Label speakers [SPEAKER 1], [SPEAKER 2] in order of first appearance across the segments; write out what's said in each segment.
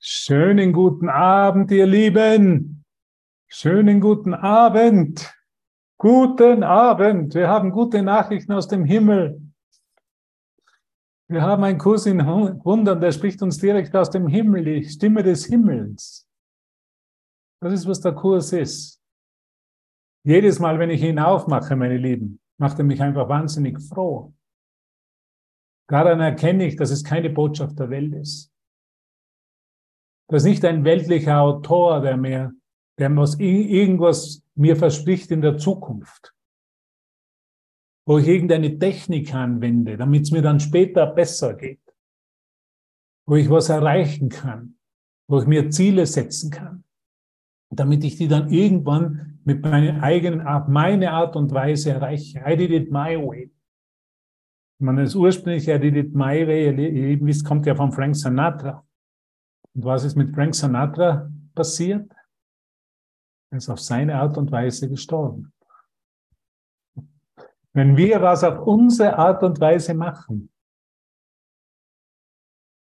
[SPEAKER 1] Schönen guten Abend, ihr Lieben. Schönen guten Abend. Guten Abend. Wir haben gute Nachrichten aus dem Himmel. Wir haben einen Kurs in Wundern, der spricht uns direkt aus dem Himmel, die Stimme des Himmels. Das ist, was der Kurs ist. Jedes Mal, wenn ich ihn aufmache, meine Lieben, macht er mich einfach wahnsinnig froh. Daran erkenne ich, dass es keine Botschaft der Welt ist. Das ist nicht ein weltlicher Autor, der mir, der was, irgendwas mir verspricht in der Zukunft. Wo ich irgendeine Technik anwende, damit es mir dann später besser geht. Wo ich was erreichen kann. Wo ich mir Ziele setzen kann. Damit ich die dann irgendwann mit meiner eigenen Art, meine Art und Weise erreiche. I did it my way. Man das ursprüngliche I did it my way, es kommt ja von Frank Sinatra. Und was ist mit Frank Sinatra passiert? Er ist auf seine Art und Weise gestorben. Wenn wir was auf unsere Art und Weise machen,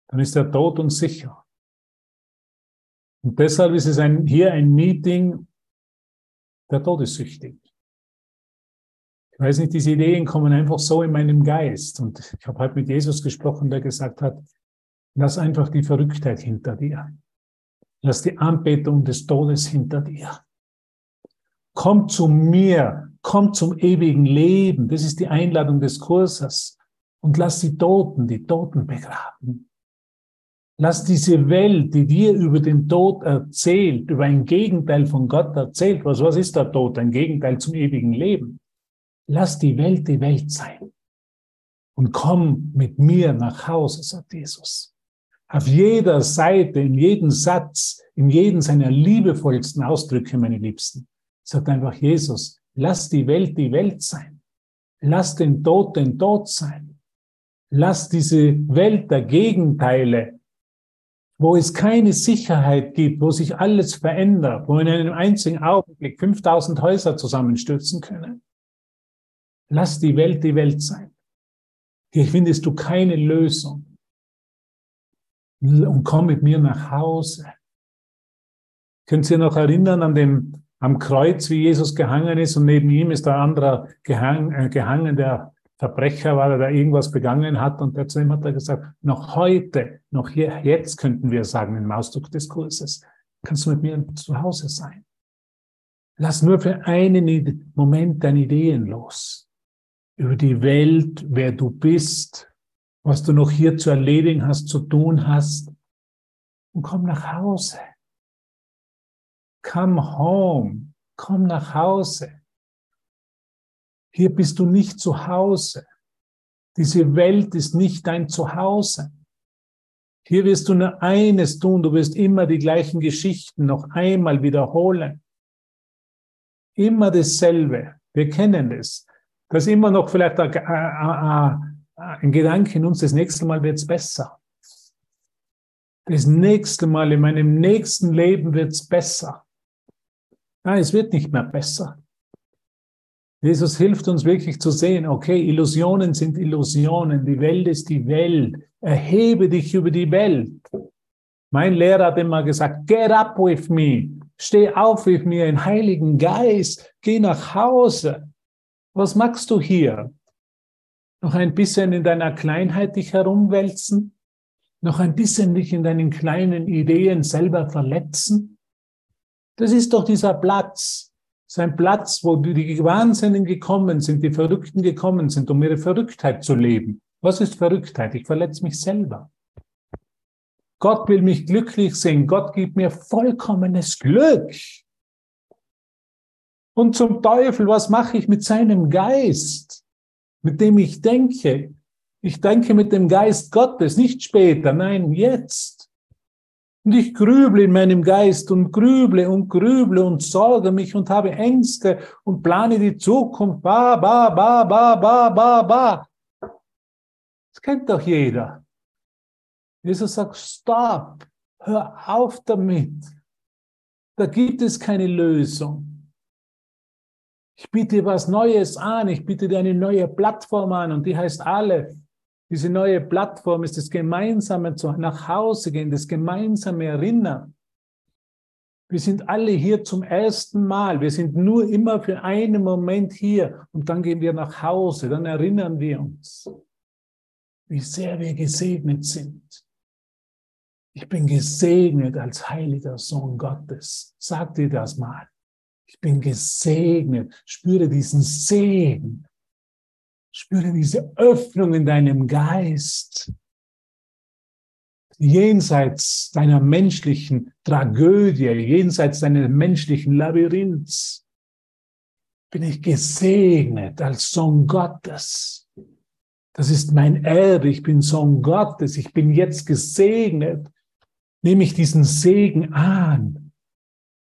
[SPEAKER 1] dann ist der Tod uns sicher. Und deshalb ist es ein, hier ein Meeting der Todessüchtigen. Ich weiß nicht, diese Ideen kommen einfach so in meinem Geist. Und ich habe heute mit Jesus gesprochen, der gesagt hat, Lass einfach die Verrücktheit hinter dir. Lass die Anbetung des Todes hinter dir. Komm zu mir, komm zum ewigen Leben. Das ist die Einladung des Kurses. Und lass die Toten, die Toten begraben. Lass diese Welt, die dir über den Tod erzählt, über ein Gegenteil von Gott erzählt, was, was ist der Tod? Ein Gegenteil zum ewigen Leben. Lass die Welt die Welt sein. Und komm mit mir nach Hause, sagt Jesus. Auf jeder Seite, in jedem Satz, in jedem seiner liebevollsten Ausdrücke, meine Liebsten, sagt einfach Jesus, lass die Welt die Welt sein. Lass den Tod den Tod sein. Lass diese Welt der Gegenteile, wo es keine Sicherheit gibt, wo sich alles verändert, wo in einem einzigen Augenblick 5000 Häuser zusammenstürzen können. Lass die Welt die Welt sein. Hier findest du keine Lösung und komm mit mir nach Hause. Könnt ihr noch erinnern an dem, am Kreuz, wie Jesus gehangen ist und neben ihm ist der andere gehang, äh, gehangen, der Verbrecher war, der irgendwas begangen hat und der zu ihm hat er gesagt, noch heute, noch hier, jetzt könnten wir sagen im Ausdruck des Kurses, kannst du mit mir zu Hause sein. Lass nur für einen Moment deine Ideen los. Über die Welt, wer du bist, was du noch hier zu erledigen hast, zu tun hast. Und komm nach Hause. Come home. Komm nach Hause. Hier bist du nicht zu Hause. Diese Welt ist nicht dein Zuhause. Hier wirst du nur eines tun, du wirst immer die gleichen Geschichten noch einmal wiederholen. Immer dasselbe. Wir kennen das. Das ist immer noch vielleicht ein, ein, ein Gedanke in uns, das nächste Mal wird es besser. Das nächste Mal in meinem nächsten Leben wird es besser. Nein, es wird nicht mehr besser. Jesus hilft uns wirklich zu sehen, okay, Illusionen sind Illusionen, die Welt ist die Welt. Erhebe dich über die Welt. Mein Lehrer hat immer gesagt, get up with me. Steh auf with mir im Heiligen Geist. Geh nach Hause. Was machst du hier? Noch ein bisschen in deiner Kleinheit dich herumwälzen, noch ein bisschen dich in deinen kleinen Ideen selber verletzen. Das ist doch dieser Platz, sein Platz, wo die Wahnsinnigen gekommen sind, die Verrückten gekommen sind, um ihre Verrücktheit zu leben. Was ist Verrücktheit? Ich verletze mich selber. Gott will mich glücklich sehen. Gott gibt mir vollkommenes Glück. Und zum Teufel, was mache ich mit seinem Geist? Mit dem ich denke. Ich denke mit dem Geist Gottes, nicht später, nein, jetzt. Und ich grüble in meinem Geist und grüble und grüble und sorge mich und habe Ängste und plane die Zukunft. Ba, ba, ba, ba, ba, ba, ba. Das kennt doch jeder. Jesus sagt, stopp, hör auf damit. Da gibt es keine Lösung. Ich biete was Neues an, ich biete dir eine neue Plattform an und die heißt Aleph. Diese neue Plattform ist das gemeinsame zu, nach Hause gehen, das gemeinsame Erinnern. Wir sind alle hier zum ersten Mal. Wir sind nur immer für einen Moment hier und dann gehen wir nach Hause. Dann erinnern wir uns, wie sehr wir gesegnet sind. Ich bin gesegnet als heiliger Sohn Gottes. Sag dir das mal. Ich bin gesegnet. Spüre diesen Segen. Spüre diese Öffnung in deinem Geist jenseits deiner menschlichen Tragödie, jenseits deines menschlichen Labyrinths, bin ich gesegnet als Sohn Gottes. Das ist mein Erbe, ich bin Sohn Gottes, ich bin jetzt gesegnet. Nehme ich diesen Segen an.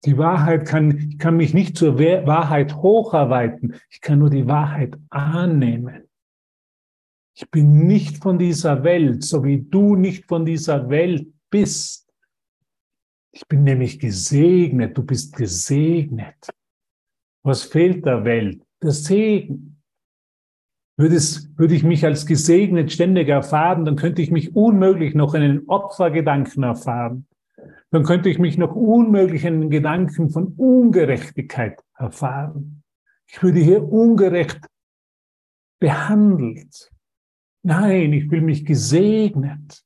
[SPEAKER 1] Die Wahrheit kann, ich kann mich nicht zur Wahrheit hocharbeiten, ich kann nur die Wahrheit annehmen. Ich bin nicht von dieser Welt, so wie du nicht von dieser Welt bist. Ich bin nämlich gesegnet, du bist gesegnet. Was fehlt der Welt? Der Segen. Würde, würde ich mich als gesegnet ständig erfahren, dann könnte ich mich unmöglich noch in einen Opfergedanken erfahren. Dann könnte ich mich noch unmöglich in einen Gedanken von Ungerechtigkeit erfahren. Ich würde hier ungerecht behandelt. Nein, ich fühle mich gesegnet.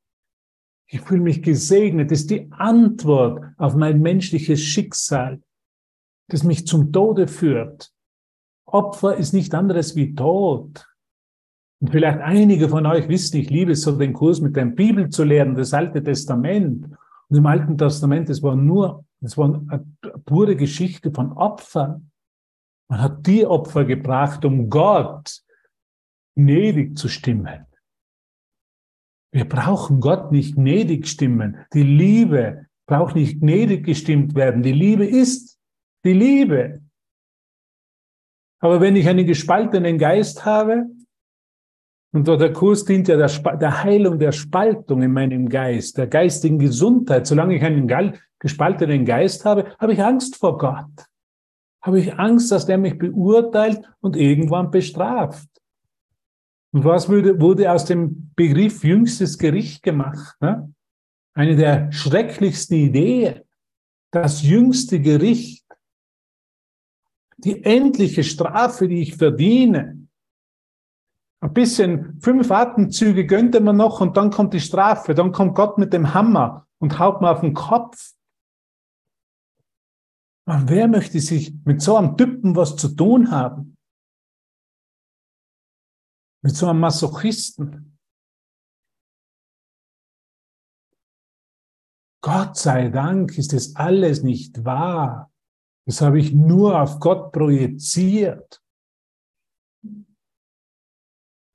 [SPEAKER 1] Ich fühle mich gesegnet. Das ist die Antwort auf mein menschliches Schicksal, das mich zum Tode führt. Opfer ist nicht anderes wie Tod. Und vielleicht einige von euch wissen, ich liebe es so, den Kurs mit der Bibel zu lernen, das Alte Testament. Und im Alten Testament, es war nur, es war eine pure Geschichte von Opfern. Man hat die Opfer gebracht, um Gott gnädig zu stimmen. Wir brauchen Gott nicht gnädig stimmen. Die Liebe braucht nicht gnädig gestimmt werden. Die Liebe ist die Liebe. Aber wenn ich einen gespaltenen Geist habe, und der Kurs dient ja der, der, Heilung der Spaltung in meinem Geist, der geistigen Gesundheit. Solange ich einen gespaltenen Geist habe, habe ich Angst vor Gott. Habe ich Angst, dass der mich beurteilt und irgendwann bestraft. Und was wurde, wurde aus dem Begriff jüngstes Gericht gemacht? Ne? Eine der schrecklichsten Ideen. Das jüngste Gericht. Die endliche Strafe, die ich verdiene. Ein bisschen fünf Atemzüge gönnte man noch und dann kommt die Strafe. Dann kommt Gott mit dem Hammer und haut mir auf den Kopf. Und wer möchte sich mit so einem Typen was zu tun haben? Mit so einem Masochisten. Gott sei Dank ist es alles nicht wahr. Das habe ich nur auf Gott projiziert.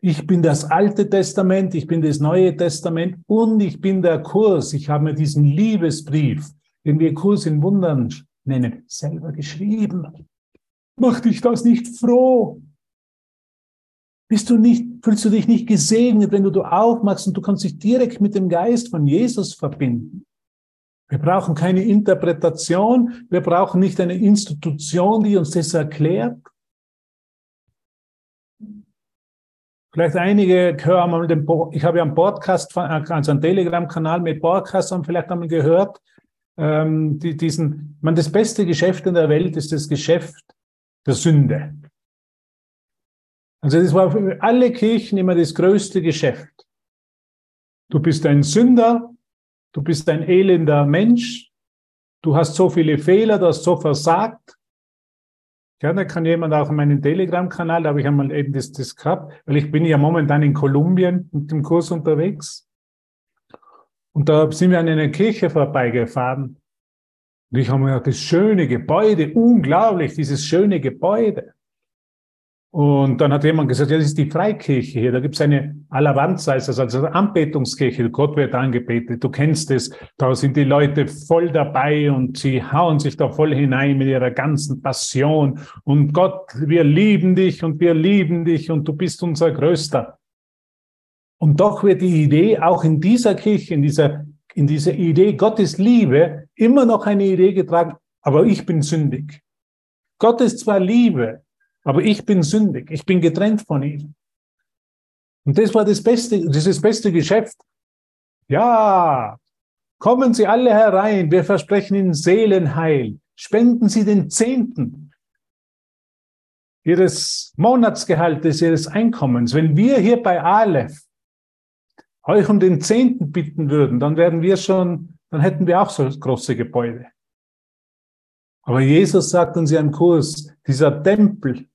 [SPEAKER 1] Ich bin das Alte Testament, ich bin das Neue Testament und ich bin der Kurs. Ich habe mir diesen Liebesbrief, den wir Kurs in Wundern nennen, selber geschrieben. Macht dich das nicht froh? Bist du nicht, fühlst du dich nicht gesegnet, wenn du du aufmachst und du kannst dich direkt mit dem Geist von Jesus verbinden? Wir brauchen keine Interpretation, wir brauchen nicht eine Institution, die uns das erklärt. Vielleicht einige hören mal den, ich habe ja einen Podcast, also einen Telegram-Kanal mit Podcast, haben vielleicht einmal gehört, ähm, die, diesen, man, das beste Geschäft in der Welt ist das Geschäft der Sünde. Also das war für alle Kirchen immer das größte Geschäft. Du bist ein Sünder, du bist ein elender Mensch, du hast so viele Fehler, du hast so versagt. Ja, da kann jemand auch in meinem Telegram-Kanal, da habe ich einmal eben das, das gehabt, weil ich bin ja momentan in Kolumbien mit dem Kurs unterwegs. Und da sind wir an einer Kirche vorbeigefahren. Und ich habe mir gedacht, das schöne Gebäude, unglaublich, dieses schöne Gebäude. Und dann hat jemand gesagt, ja, das ist die Freikirche hier, da gibt es eine Alavanza, also eine Anbetungskirche, Gott wird angebetet, du kennst es, da sind die Leute voll dabei und sie hauen sich da voll hinein mit ihrer ganzen Passion und Gott, wir lieben dich und wir lieben dich und du bist unser Größter. Und doch wird die Idee auch in dieser Kirche, in dieser, in dieser Idee Gottes Liebe immer noch eine Idee getragen, aber ich bin sündig. Gott ist zwar Liebe, aber ich bin sündig, ich bin getrennt von ihm. Und das war das beste, dieses beste Geschäft. Ja, kommen Sie alle herein, wir versprechen Ihnen Seelenheil. Spenden Sie den Zehnten Ihres Monatsgehaltes, Ihres Einkommens. Wenn wir hier bei Aleph euch um den Zehnten bitten würden, dann wären wir schon, dann hätten wir auch so große Gebäude. Aber Jesus sagt uns ja im Kurs, dieser Tempel,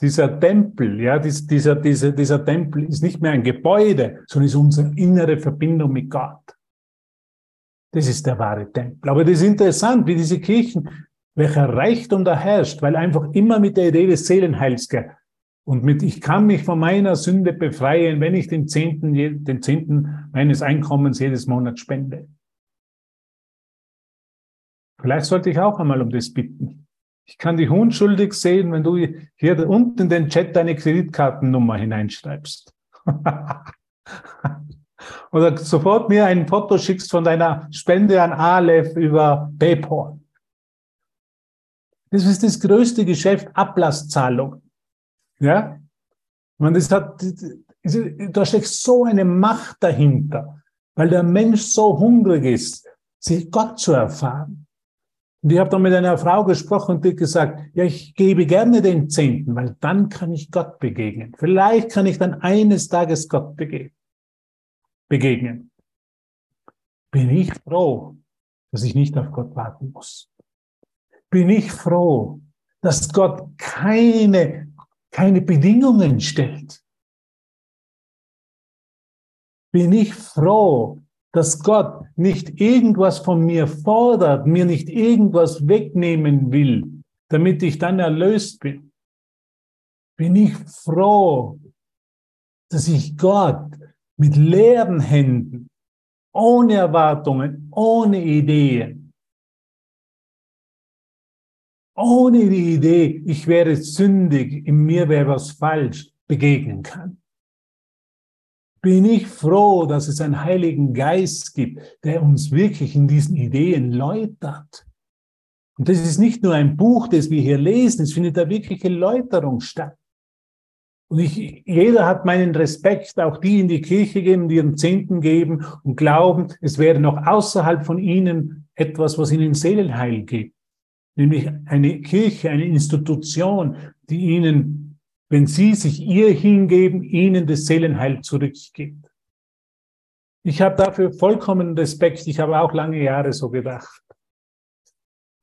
[SPEAKER 1] dieser Tempel, ja, dieser, dieser, dieser Tempel ist nicht mehr ein Gebäude, sondern ist unsere innere Verbindung mit Gott. Das ist der wahre Tempel. Aber das ist interessant, wie diese Kirchen, welcher Reichtum da herrscht, weil einfach immer mit der Idee des Seelenheils und mit ich kann mich von meiner Sünde befreien, wenn ich den Zehnten, den Zehnten meines Einkommens jedes Monat spende. Vielleicht sollte ich auch einmal um das bitten. Ich kann dich unschuldig sehen, wenn du hier unten in den Chat deine Kreditkartennummer hineinschreibst. Oder sofort mir ein Foto schickst von deiner Spende an Aleph über PayPal. Das ist das größte Geschäft, Ablasszahlung. Ja? Man, das hat, da steckt so eine Macht dahinter, weil der Mensch so hungrig ist, sich Gott zu erfahren. Und ich habe dann mit einer Frau gesprochen und die gesagt, ja, ich gebe gerne den Zehnten, weil dann kann ich Gott begegnen. Vielleicht kann ich dann eines Tages Gott begegnen. Bin ich froh, dass ich nicht auf Gott warten muss. Bin ich froh, dass Gott keine, keine Bedingungen stellt. Bin ich froh, dass Gott nicht irgendwas von mir fordert, mir nicht irgendwas wegnehmen will, damit ich dann erlöst bin, bin ich froh, dass ich Gott mit leeren Händen, ohne Erwartungen, ohne Ideen, ohne die Idee, ich wäre sündig, in mir wäre was falsch, begegnen kann bin ich froh, dass es einen Heiligen Geist gibt, der uns wirklich in diesen Ideen läutert. Und das ist nicht nur ein Buch, das wir hier lesen, es findet da wirkliche Läuterung statt. Und ich, jeder hat meinen Respekt, auch die in die Kirche gehen, die ihren Zehnten geben und glauben, es wäre noch außerhalb von ihnen etwas, was ihnen Seelenheil gibt. Nämlich eine Kirche, eine Institution, die ihnen wenn sie sich ihr hingeben, ihnen das Seelenheil zurückgibt. Ich habe dafür vollkommen Respekt. Ich habe auch lange Jahre so gedacht.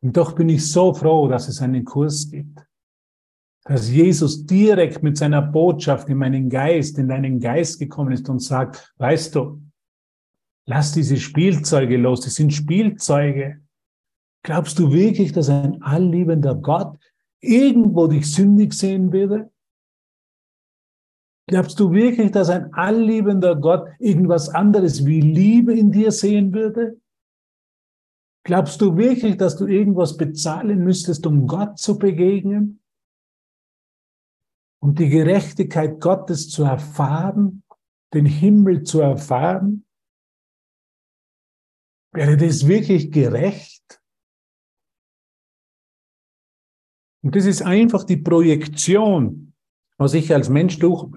[SPEAKER 1] Und doch bin ich so froh, dass es einen Kurs gibt. Dass Jesus direkt mit seiner Botschaft in meinen Geist, in deinen Geist gekommen ist und sagt, weißt du, lass diese Spielzeuge los, die sind Spielzeuge. Glaubst du wirklich, dass ein allliebender Gott irgendwo dich sündig sehen würde? Glaubst du wirklich, dass ein allliebender Gott irgendwas anderes wie Liebe in dir sehen würde? Glaubst du wirklich, dass du irgendwas bezahlen müsstest, um Gott zu begegnen? Um die Gerechtigkeit Gottes zu erfahren, den Himmel zu erfahren? Wäre das wirklich gerecht? Und das ist einfach die Projektion, was ich als Mensch durch,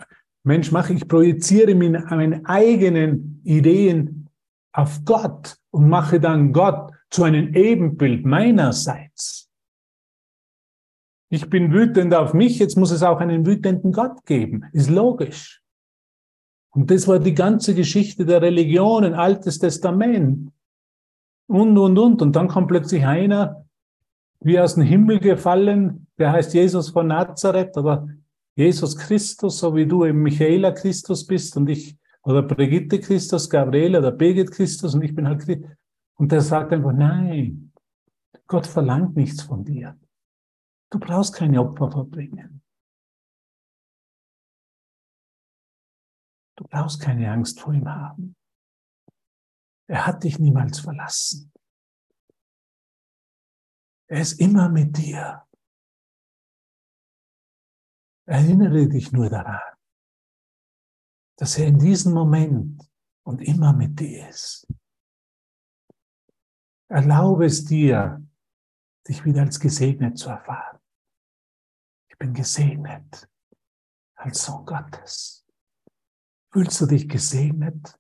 [SPEAKER 1] Mensch mache, ich projiziere meine eigenen Ideen auf Gott und mache dann Gott zu einem Ebenbild meinerseits. Ich bin wütend auf mich, jetzt muss es auch einen wütenden Gott geben. Ist logisch. Und das war die ganze Geschichte der Religionen, Altes Testament. Und, und, und. Und dann kommt plötzlich einer, wie aus dem Himmel gefallen, der heißt Jesus von Nazareth, aber Jesus Christus, so wie du eben Michaela Christus bist und ich, oder Brigitte Christus, Gabriele oder Birgit Christus und ich bin halt Christus. Und der sagt einfach, nein, Gott verlangt nichts von dir. Du brauchst keine Opfer verbringen. Du brauchst keine Angst vor ihm haben. Er hat dich niemals verlassen. Er ist immer mit dir. Erinnere dich nur daran, dass er in diesem Moment und immer mit dir ist. Erlaube es dir, dich wieder als gesegnet zu erfahren. Ich bin gesegnet als Sohn Gottes. Fühlst du dich gesegnet?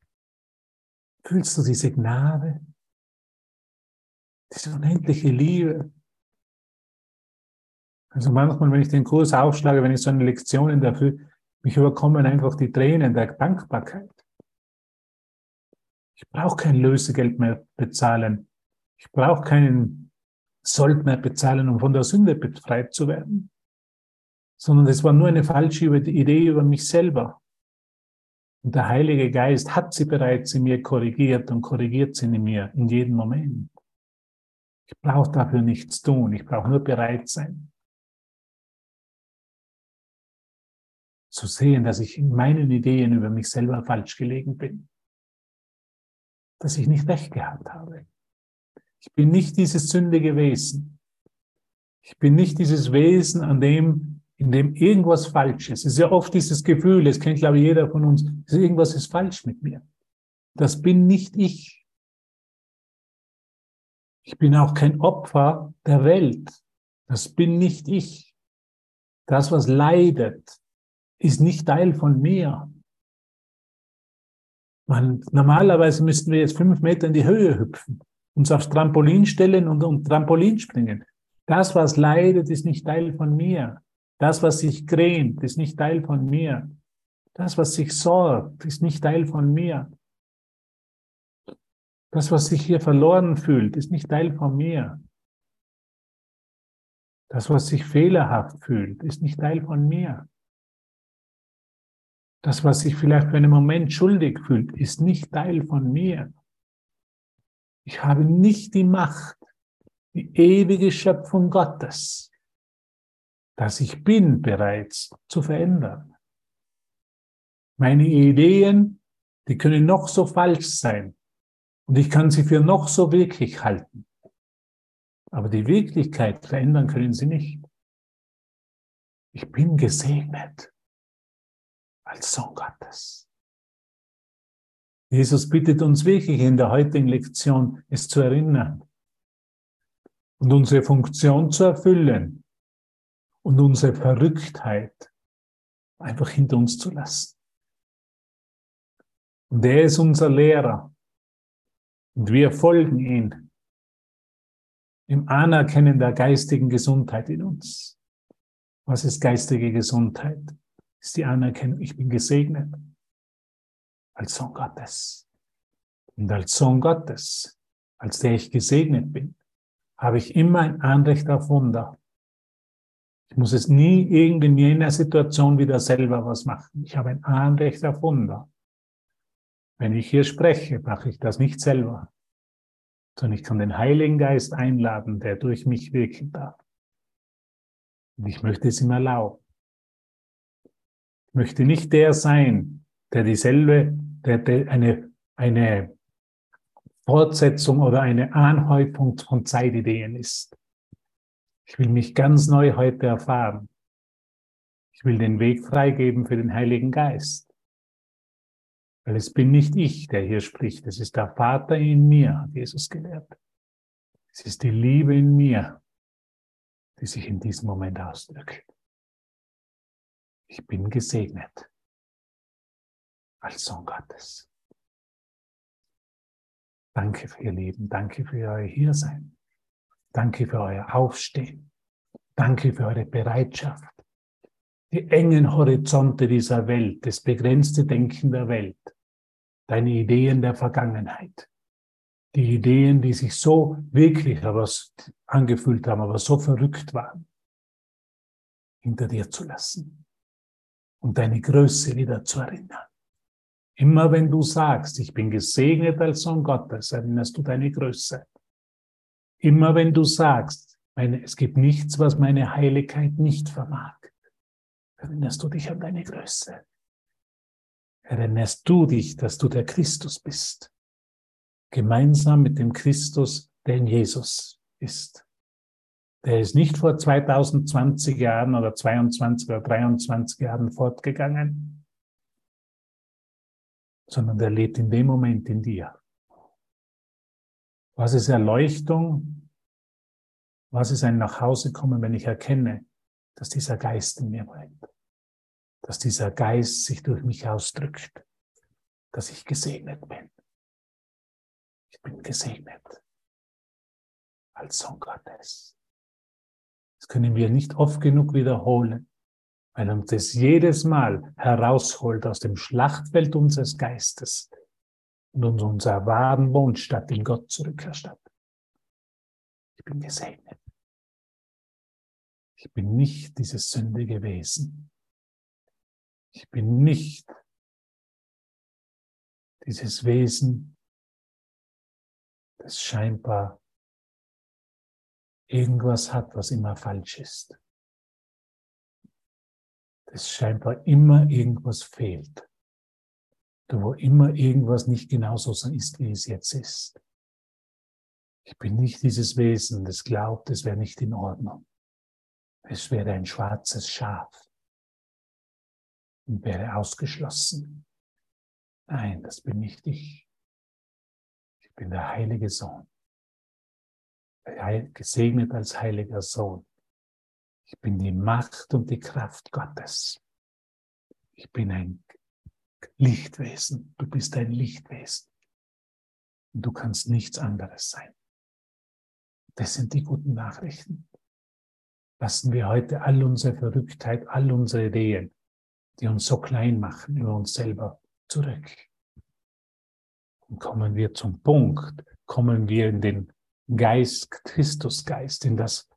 [SPEAKER 1] Fühlst du diese Gnade? Diese unendliche Liebe? Also manchmal, wenn ich den Kurs aufschlage, wenn ich so eine Lektion dafür, mich überkommen einfach die Tränen der Dankbarkeit. Ich brauche kein Lösegeld mehr bezahlen. Ich brauche keinen Sold mehr bezahlen, um von der Sünde befreit zu werden. Sondern es war nur eine falsche Idee über mich selber. Und der Heilige Geist hat sie bereits in mir korrigiert und korrigiert sie in mir in jedem Moment. Ich brauche dafür nichts tun. Ich brauche nur bereit sein. Zu sehen, dass ich in meinen Ideen über mich selber falsch gelegen bin. Dass ich nicht recht gehabt habe. Ich bin nicht dieses sündige Wesen. Ich bin nicht dieses Wesen, an dem, in dem irgendwas falsch ist. Es ist ja oft dieses Gefühl, das kennt glaube ich jeder von uns, irgendwas ist falsch mit mir. Das bin nicht ich. Ich bin auch kein Opfer der Welt. Das bin nicht ich. Das, was leidet, ist nicht Teil von mir. Man, normalerweise müssten wir jetzt fünf Meter in die Höhe hüpfen, uns aufs Trampolin stellen und, und Trampolin springen. Das, was leidet, ist nicht Teil von mir. Das, was sich grämt, ist nicht Teil von mir. Das, was sich sorgt, ist nicht Teil von mir. Das, was sich hier verloren fühlt, ist nicht Teil von mir. Das, was sich fehlerhaft fühlt, ist nicht Teil von mir. Das, was sich vielleicht für einen Moment schuldig fühlt, ist nicht Teil von mir. Ich habe nicht die Macht, die ewige Schöpfung Gottes, dass ich bin bereits zu verändern. Meine Ideen, die können noch so falsch sein und ich kann sie für noch so wirklich halten. Aber die Wirklichkeit verändern können sie nicht. Ich bin gesegnet als Sohn Gottes. Jesus bittet uns wirklich in der heutigen Lektion, es zu erinnern und unsere Funktion zu erfüllen und unsere Verrücktheit einfach hinter uns zu lassen. Und er ist unser Lehrer und wir folgen ihm im Anerkennen der geistigen Gesundheit in uns. Was ist geistige Gesundheit? Ist die Anerkennung, ich bin gesegnet als Sohn Gottes. Und als Sohn Gottes, als der ich gesegnet bin, habe ich immer ein Anrecht auf Wunder. Ich muss es nie irgendwie in jener Situation wieder selber was machen. Ich habe ein Anrecht auf Wunder. Wenn ich hier spreche, mache ich das nicht selber, sondern ich kann den Heiligen Geist einladen, der durch mich wirken darf. Und ich möchte es ihm erlauben möchte nicht der sein, der dieselbe, der, der eine, eine Fortsetzung oder eine Anhäufung von Zeitideen ist. Ich will mich ganz neu heute erfahren. Ich will den Weg freigeben für den Heiligen Geist. Weil es bin nicht ich, der hier spricht. Es ist der Vater in mir, hat Jesus gelehrt. Es ist die Liebe in mir, die sich in diesem Moment ausdrückt. Ich bin gesegnet als Sohn Gottes. Danke für Ihr Leben. Danke für Euer Hiersein. Danke für euer Aufstehen. Danke für eure Bereitschaft. Die engen Horizonte dieser Welt, das begrenzte Denken der Welt, deine Ideen der Vergangenheit, die Ideen, die sich so wirklich aber angefühlt haben, aber so verrückt waren, hinter dir zu lassen und deine Größe wieder zu erinnern. Immer wenn du sagst, ich bin gesegnet als Sohn Gottes, erinnerst du deine Größe. Immer wenn du sagst, meine, es gibt nichts, was meine Heiligkeit nicht vermag, erinnerst du dich an deine Größe. Erinnerst du dich, dass du der Christus bist, gemeinsam mit dem Christus, der in Jesus ist. Der ist nicht vor 2020 Jahren oder 22 oder 23 Jahren fortgegangen, sondern der lebt in dem Moment in dir. Was ist Erleuchtung? Was ist ein Nachhausekommen, wenn ich erkenne, dass dieser Geist in mir brennt? Dass dieser Geist sich durch mich ausdrückt. dass ich gesegnet bin. Ich bin gesegnet als Sohn Gottes. Das können wir nicht oft genug wiederholen, weil uns das jedes Mal herausholt aus dem Schlachtfeld unseres Geistes und uns unser wahren Wohnstatt in Gott zurückerstattet. Ich bin gesegnet. Ich bin nicht dieses sündige Wesen. Ich bin nicht dieses Wesen, das scheinbar irgendwas hat, was immer falsch ist. Das scheinbar immer irgendwas fehlt. Da wo immer irgendwas nicht genauso ist, wie es jetzt ist. Ich bin nicht dieses Wesen, das glaubt, es wäre nicht in Ordnung. Es wäre ein schwarzes Schaf und wäre ausgeschlossen. Nein, das bin nicht ich. Ich bin der heilige Sohn. Gesegnet als heiliger Sohn. Ich bin die Macht und die Kraft Gottes. Ich bin ein Lichtwesen. Du bist ein Lichtwesen. Und du kannst nichts anderes sein. Das sind die guten Nachrichten. Lassen wir heute all unsere Verrücktheit, all unsere Ideen, die uns so klein machen über uns selber, zurück. Und kommen wir zum Punkt, kommen wir in den Geist, Christusgeist, in das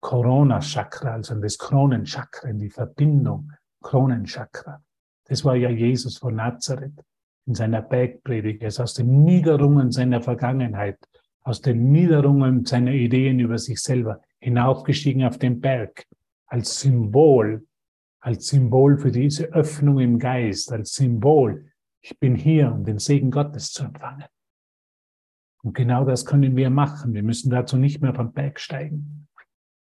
[SPEAKER 1] Corona-Chakra, also in das Kronenchakra, in die Verbindung Kronenchakra. Das war ja Jesus von Nazareth in seiner Bergpredigt. Er ist aus den Niederungen seiner Vergangenheit, aus den Niederungen seiner Ideen über sich selber hinaufgestiegen auf den Berg als Symbol als Symbol für diese Öffnung im Geist, als Symbol, ich bin hier, um den Segen Gottes zu empfangen. Und genau das können wir machen. Wir müssen dazu nicht mehr vom Berg steigen,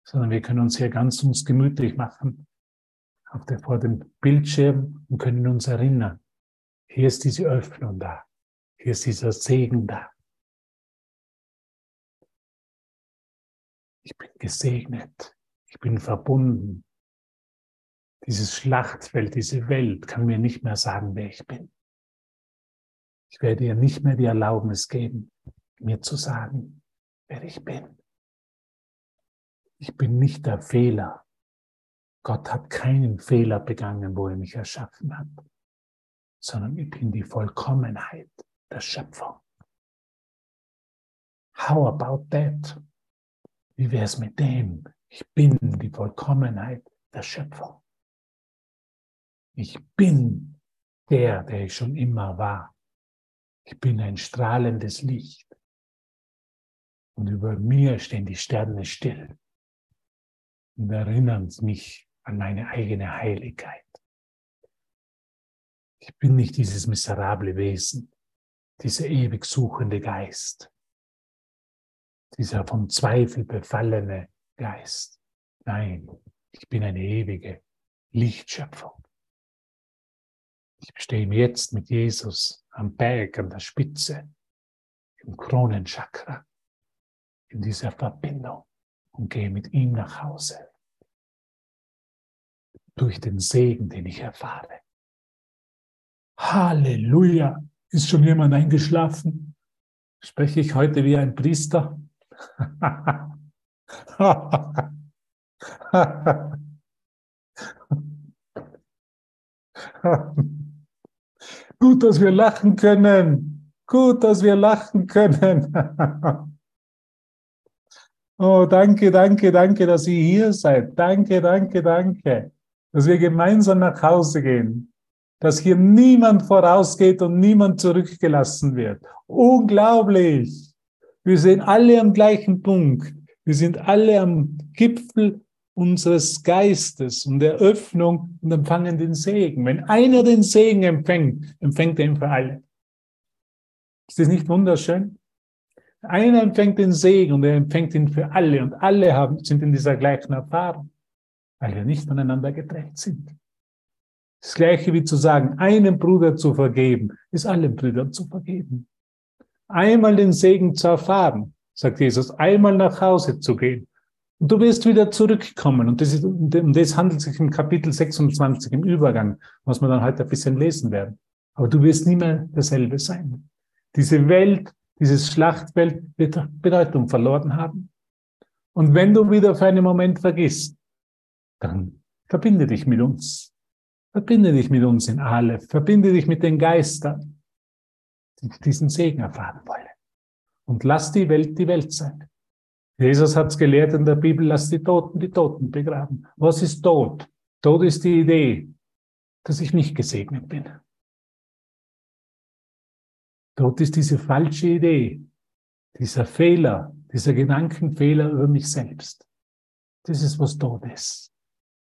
[SPEAKER 1] sondern wir können uns hier ganz uns gemütlich machen auf der, vor dem Bildschirm und können uns erinnern, hier ist diese Öffnung da, hier ist dieser Segen da. Ich bin gesegnet, ich bin verbunden, dieses Schlachtfeld, diese Welt kann mir nicht mehr sagen, wer ich bin. Ich werde ihr nicht mehr die Erlaubnis geben, mir zu sagen, wer ich bin. Ich bin nicht der Fehler. Gott hat keinen Fehler begangen, wo er mich erschaffen hat, sondern ich bin die Vollkommenheit der Schöpfung. How about that? Wie wäre es mit dem? Ich bin die Vollkommenheit der Schöpfung. Ich bin der, der ich schon immer war. Ich bin ein strahlendes Licht. Und über mir stehen die Sterne still und erinnern mich an meine eigene Heiligkeit. Ich bin nicht dieses miserable Wesen, dieser ewig suchende Geist, dieser vom Zweifel befallene Geist. Nein, ich bin eine ewige Lichtschöpfung. Ich stehe jetzt mit Jesus am Berg, an der Spitze, im Kronenchakra, in dieser Verbindung und gehe mit ihm nach Hause. Durch den Segen, den ich erfahre. Halleluja! Ist schon jemand eingeschlafen? Spreche ich heute wie ein Priester? Gut, dass wir lachen können. Gut, dass wir lachen können. oh, danke, danke, danke, dass ihr hier seid. Danke, danke, danke, dass wir gemeinsam nach Hause gehen. Dass hier niemand vorausgeht und niemand zurückgelassen wird. Unglaublich. Wir sind alle am gleichen Punkt. Wir sind alle am Gipfel unseres Geistes und der Öffnung und empfangen den Segen. Wenn einer den Segen empfängt, empfängt er ihn für alle. Ist das nicht wunderschön? Einer empfängt den Segen und er empfängt ihn für alle und alle haben, sind in dieser gleichen Erfahrung, weil wir nicht voneinander getrennt sind. Das gleiche wie zu sagen, einem Bruder zu vergeben, ist allen Brüdern zu vergeben. Einmal den Segen zu erfahren, sagt Jesus, einmal nach Hause zu gehen und du wirst wieder zurückkommen. Und das, ist, um das handelt sich im Kapitel 26 im Übergang, was wir dann heute ein bisschen lesen werden. Aber du wirst nie mehr derselbe sein. Diese Welt, dieses Schlachtfeld Bedeutung verloren haben. Und wenn du wieder für einen Moment vergisst, dann verbinde dich mit uns. Verbinde dich mit uns in Aleph. Verbinde dich mit den Geistern, die diesen Segen erfahren wollen. Und lass die Welt die Welt sein. Jesus hat es gelehrt in der Bibel, lass die Toten die Toten begraben. Was ist Tod? Tod ist die Idee, dass ich nicht gesegnet bin. Tod ist diese falsche Idee, dieser Fehler, dieser Gedankenfehler über mich selbst. Das ist, was Tod ist.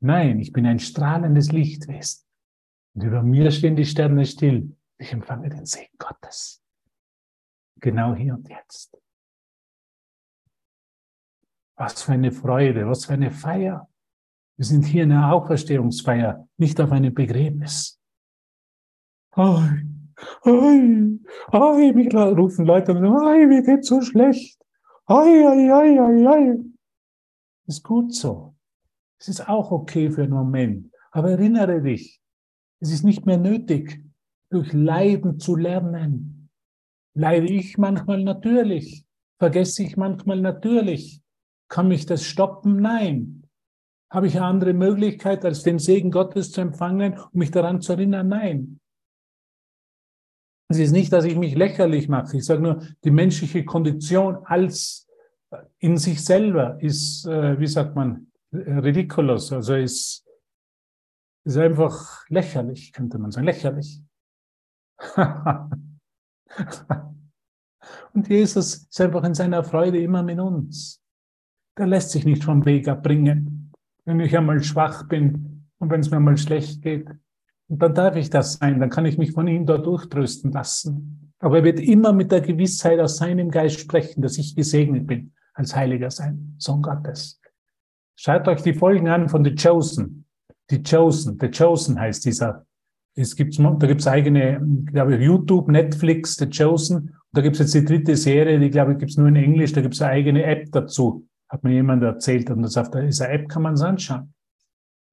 [SPEAKER 1] Nein, ich bin ein strahlendes Lichtwesen. Und über mir stehen die Sterne still. Ich empfange den Segen Gottes. Genau hier und jetzt. Was für eine Freude, was für eine Feier. Wir sind hier in einer Auferstehungsfeier, nicht auf einem Begräbnis. Ai, ai, ai, mich rufen Leute und sagen, ai, mir geht's so schlecht. Ai, ai, ai, ai, ai. Ist gut so. Es ist auch okay für einen Moment. Aber erinnere dich, es ist nicht mehr nötig, durch Leiden zu lernen. Leide ich manchmal natürlich? Vergesse ich manchmal natürlich? Kann mich das stoppen? Nein. Habe ich eine andere Möglichkeit, als den Segen Gottes zu empfangen und mich daran zu erinnern? Nein. Es ist nicht, dass ich mich lächerlich mache. Ich sage nur, die menschliche Kondition als äh, in sich selber ist, äh, wie sagt man, ridiculous, also ist, ist einfach lächerlich, könnte man sagen, lächerlich. und Jesus ist einfach in seiner Freude immer mit uns der lässt sich nicht vom Weg abbringen. Wenn ich einmal schwach bin und wenn es mir mal schlecht geht, und dann darf ich das sein, dann kann ich mich von ihm dort durchtrösten lassen. Aber er wird immer mit der Gewissheit aus seinem Geist sprechen, dass ich gesegnet bin als Heiliger sein, Sohn Gottes. Schaut euch die Folgen an von The Chosen. The Chosen, The Chosen heißt dieser. Es gibt, da gibt's eigene, glaube ich, YouTube, Netflix, The Chosen. da gibt's jetzt die dritte Serie, die glaube ich gibt's nur in Englisch. Da gibt's eine eigene App dazu hat mir jemand erzählt und das auf dieser App kann man es anschauen.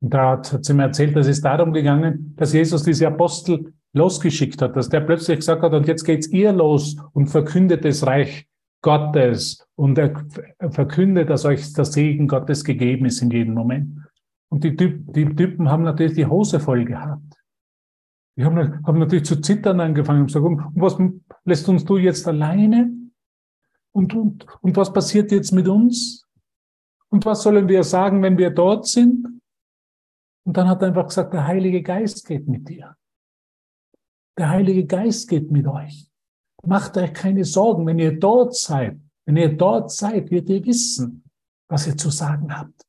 [SPEAKER 1] Da hat, hat sie mir erzählt, dass es darum gegangen, dass Jesus diese Apostel losgeschickt hat, dass der plötzlich gesagt hat, und jetzt geht's ihr los und verkündet das Reich Gottes und er verkündet, dass euch der Segen Gottes gegeben ist in jedem Moment. Und die, Typ, die Typen haben natürlich die Hose voll gehabt. Die haben, haben natürlich zu zittern angefangen und gesagt, und was lässt uns du jetzt alleine? Und, und, und was passiert jetzt mit uns? Und was sollen wir sagen, wenn wir dort sind? Und dann hat er einfach gesagt, der Heilige Geist geht mit dir. Der Heilige Geist geht mit euch. Macht euch keine Sorgen, wenn ihr dort seid. Wenn ihr dort seid, wird ihr wissen, was ihr zu sagen habt.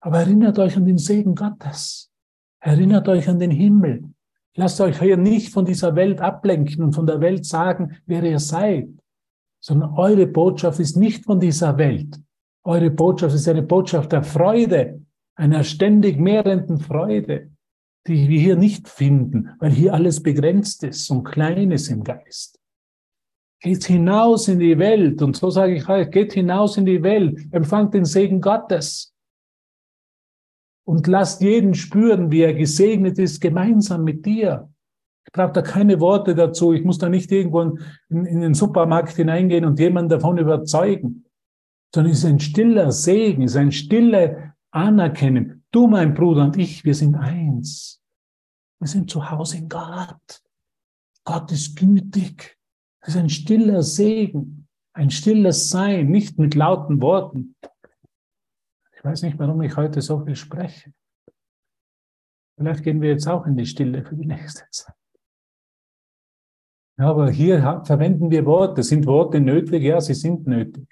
[SPEAKER 1] Aber erinnert euch an den Segen Gottes. Erinnert euch an den Himmel. Lasst euch hier nicht von dieser Welt ablenken und von der Welt sagen, wer ihr seid, sondern eure Botschaft ist nicht von dieser Welt. Eure Botschaft ist eine Botschaft der Freude, einer ständig mehrenden Freude, die wir hier nicht finden, weil hier alles begrenzt ist und klein ist im Geist. Geht hinaus in die Welt und so sage ich euch, geht hinaus in die Welt, empfangt den Segen Gottes und lasst jeden spüren, wie er gesegnet ist, gemeinsam mit dir. Ich brauche da keine Worte dazu. Ich muss da nicht irgendwo in, in den Supermarkt hineingehen und jemanden davon überzeugen sondern es ist ein stiller Segen, es ist ein stille Anerkennen. Du, mein Bruder und ich, wir sind eins. Wir sind zu Hause in Gott. Gott ist gütig. Es ist ein stiller Segen, ein stilles Sein, nicht mit lauten Worten. Ich weiß nicht, warum ich heute so viel spreche. Vielleicht gehen wir jetzt auch in die Stille für die nächste Zeit. Ja, aber hier verwenden wir Worte. Sind Worte nötig? Ja, sie sind nötig.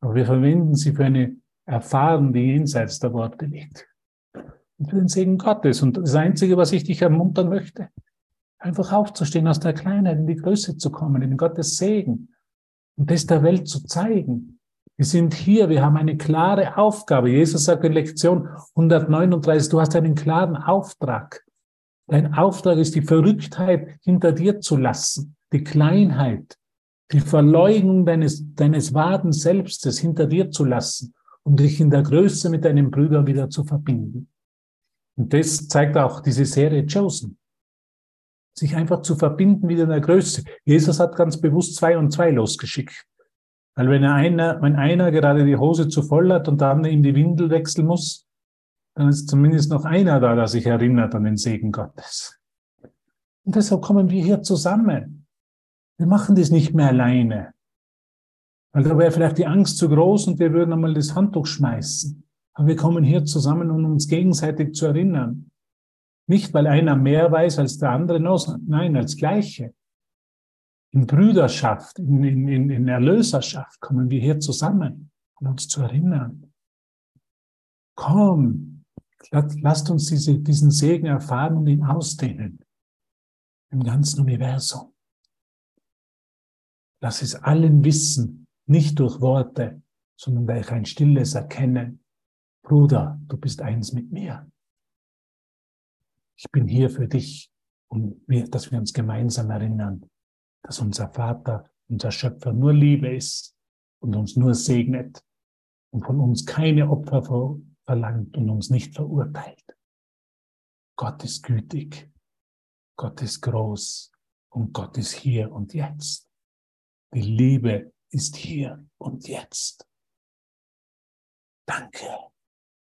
[SPEAKER 1] Aber wir verwenden sie für eine Erfahrung, die jenseits der Worte liegt. Und für den Segen Gottes. Und das Einzige, was ich dich ermuntern möchte, einfach aufzustehen, aus der Kleinheit in die Größe zu kommen, in Gottes Segen und das der Welt zu zeigen. Wir sind hier, wir haben eine klare Aufgabe. Jesus sagt in Lektion 139, du hast einen klaren Auftrag. Dein Auftrag ist die Verrücktheit hinter dir zu lassen, die Kleinheit, die Verleugnung deines, deines wahren Selbstes hinter dir zu lassen und dich in der Größe mit deinem Bruder wieder zu verbinden. Und das zeigt auch diese Serie Chosen. sich einfach zu verbinden wieder in der Größe. Jesus hat ganz bewusst zwei und zwei losgeschickt. Weil wenn einer, wenn einer gerade die Hose zu voll hat und der andere ihm die Windel wechseln muss, dann ist zumindest noch einer da, der sich erinnert an den Segen Gottes. Und deshalb kommen wir hier zusammen. Wir machen das nicht mehr alleine. Weil da wäre vielleicht die Angst zu groß und wir würden einmal das Handtuch schmeißen. Aber wir kommen hier zusammen, um uns gegenseitig zu erinnern. Nicht, weil einer mehr weiß als der andere, nein, als Gleiche. In Brüderschaft, in, in, in Erlöserschaft kommen wir hier zusammen, um uns zu erinnern. Komm, lasst uns diese, diesen Segen erfahren und ihn ausdehnen im ganzen Universum. Lass es allen wissen, nicht durch Worte, sondern durch ein stilles Erkennen. Bruder, du bist eins mit mir. Ich bin hier für dich und wir, dass wir uns gemeinsam erinnern, dass unser Vater, unser Schöpfer nur Liebe ist und uns nur segnet und von uns keine Opfer verlangt und uns nicht verurteilt. Gott ist gütig, Gott ist groß und Gott ist hier und jetzt. Die Liebe ist hier und jetzt. Danke.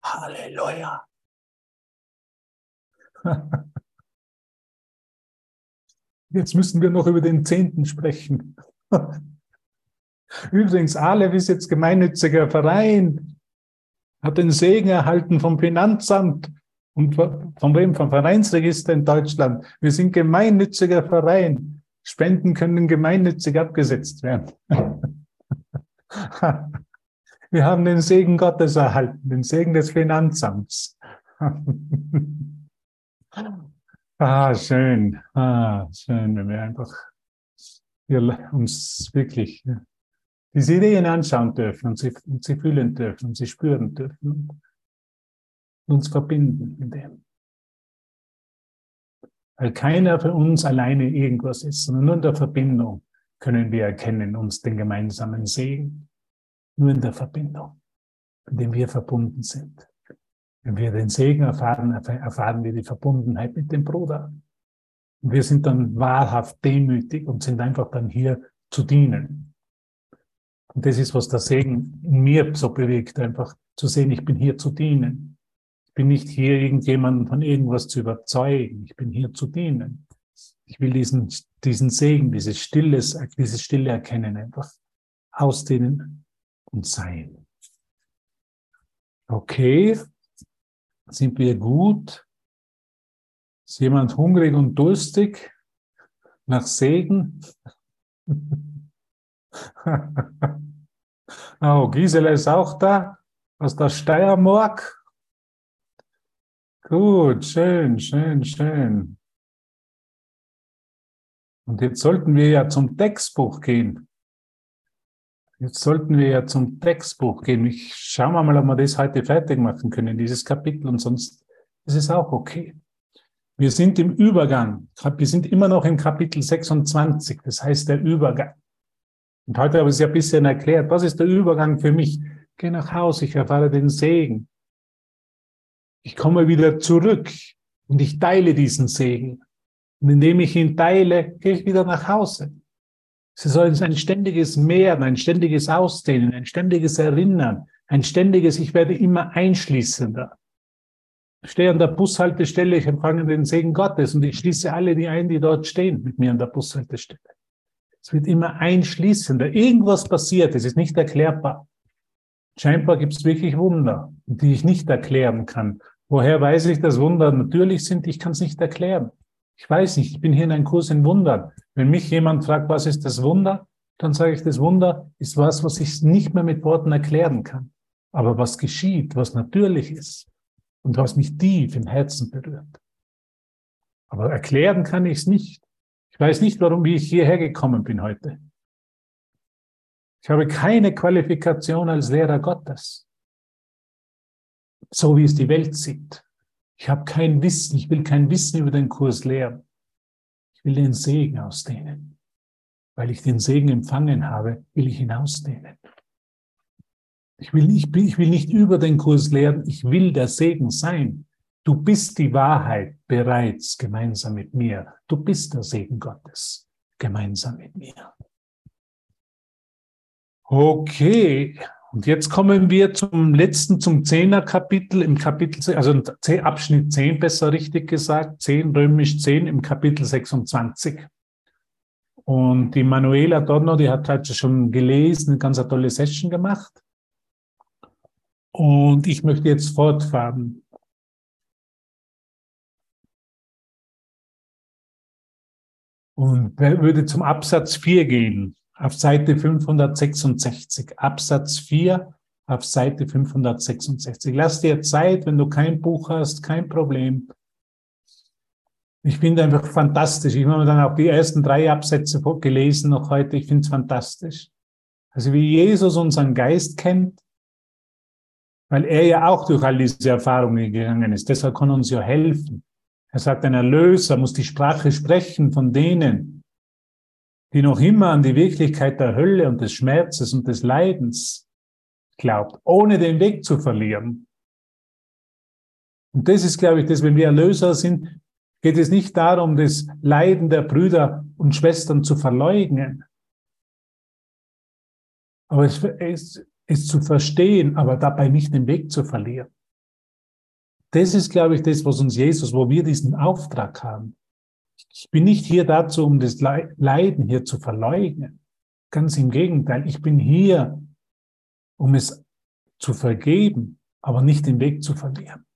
[SPEAKER 1] Halleluja. Jetzt müssen wir noch über den Zehnten sprechen. Übrigens, Aleph ist jetzt gemeinnütziger Verein, hat den Segen erhalten vom Finanzamt und von wem? Vom Vereinsregister in Deutschland. Wir sind gemeinnütziger Verein. Spenden können gemeinnützig abgesetzt werden. Wir haben den Segen Gottes erhalten, den Segen des Finanzamts. Ah, schön. Ah, schön, wenn wir einfach uns wirklich diese Ideen anschauen dürfen und sie, und sie fühlen dürfen und sie spüren dürfen und uns verbinden mit dem. Weil keiner für uns alleine irgendwas ist, sondern nur in der Verbindung können wir erkennen uns den gemeinsamen Segen. Nur in der Verbindung, in dem wir verbunden sind. Wenn wir den Segen erfahren, erfahren wir die Verbundenheit mit dem Bruder. Und wir sind dann wahrhaft demütig und sind einfach dann hier zu dienen. Und das ist, was der Segen in mir so bewegt, einfach zu sehen, ich bin hier zu dienen. Bin nicht hier, irgendjemanden von irgendwas zu überzeugen. Ich bin hier zu dienen. Ich will diesen, diesen Segen, dieses stilles, dieses stille Erkennen einfach ausdehnen und sein. Okay, sind wir gut? Ist jemand hungrig und durstig nach Segen? oh, Gisela ist auch da, aus der Steiermark. Gut, schön, schön, schön. Und jetzt sollten wir ja zum Textbuch gehen. Jetzt sollten wir ja zum Textbuch gehen. Ich schaue mal, ob wir das heute fertig machen können, dieses Kapitel, und sonst ist es auch okay. Wir sind im Übergang. Wir sind immer noch im Kapitel 26, das heißt der Übergang. Und heute habe ich es ja ein bisschen erklärt. Was ist der Übergang für mich? Ich gehe nach Hause, ich erfahre den Segen. Ich komme wieder zurück und ich teile diesen Segen. Und indem ich ihn teile, gehe ich wieder nach Hause. Es soll ein ständiges Mehren, ein ständiges Ausdehnen, ein ständiges Erinnern, ein ständiges, ich werde immer einschließender. Ich stehe an der Bushaltestelle, ich empfange den Segen Gottes und ich schließe alle die ein, die dort stehen mit mir an der Bushaltestelle. Es wird immer einschließender. Irgendwas passiert, es ist nicht erklärbar. Scheinbar gibt es wirklich Wunder, die ich nicht erklären kann. Woher weiß ich, dass Wunder natürlich sind? Ich kann es nicht erklären. Ich weiß nicht, ich bin hier in einem Kurs in Wundern. Wenn mich jemand fragt, was ist das Wunder, dann sage ich, das Wunder ist was, was ich nicht mehr mit Worten erklären kann. Aber was geschieht, was natürlich ist und was mich tief im Herzen berührt. Aber erklären kann ich es nicht. Ich weiß nicht, warum, wie ich hierher gekommen bin heute. Ich habe keine Qualifikation als Lehrer Gottes. So wie es die Welt sieht. Ich habe kein Wissen, ich will kein Wissen über den Kurs lehren. Ich will den Segen ausdehnen. Weil ich den Segen empfangen habe, will ich ihn ausdehnen. Ich will, ich, ich will nicht über den Kurs lehren, ich will der Segen sein. Du bist die Wahrheit bereits gemeinsam mit mir. Du bist der Segen Gottes gemeinsam mit mir. Okay, und jetzt kommen wir zum letzten, zum Zehner-Kapitel im Kapitel, also Abschnitt 10 besser richtig gesagt, 10 römisch 10 im Kapitel 26. Und die Manuela Donno, die hat heute schon gelesen, eine ganz tolle Session gemacht. Und ich möchte jetzt fortfahren. Und würde zum Absatz 4 gehen auf Seite 566, Absatz 4 auf Seite 566. Lass dir Zeit, wenn du kein Buch hast, kein Problem. Ich finde einfach fantastisch. Ich habe dann auch die ersten drei Absätze gelesen noch heute. Ich finde es fantastisch. Also wie Jesus unseren Geist kennt, weil er ja auch durch all diese Erfahrungen gegangen ist. Deshalb kann uns ja helfen. Er sagt, ein Erlöser muss die Sprache sprechen von denen, die noch immer an die Wirklichkeit der Hölle und des Schmerzes und des Leidens glaubt, ohne den Weg zu verlieren. Und das ist, glaube ich, das, wenn wir Erlöser sind, geht es nicht darum, das Leiden der Brüder und Schwestern zu verleugnen, aber es, es, es zu verstehen, aber dabei nicht den Weg zu verlieren. Das ist, glaube ich, das, was uns Jesus, wo wir diesen Auftrag haben. Ich bin nicht hier dazu, um das Leiden hier zu verleugnen. Ganz im Gegenteil, ich bin hier, um es zu vergeben, aber nicht den Weg zu verlieren.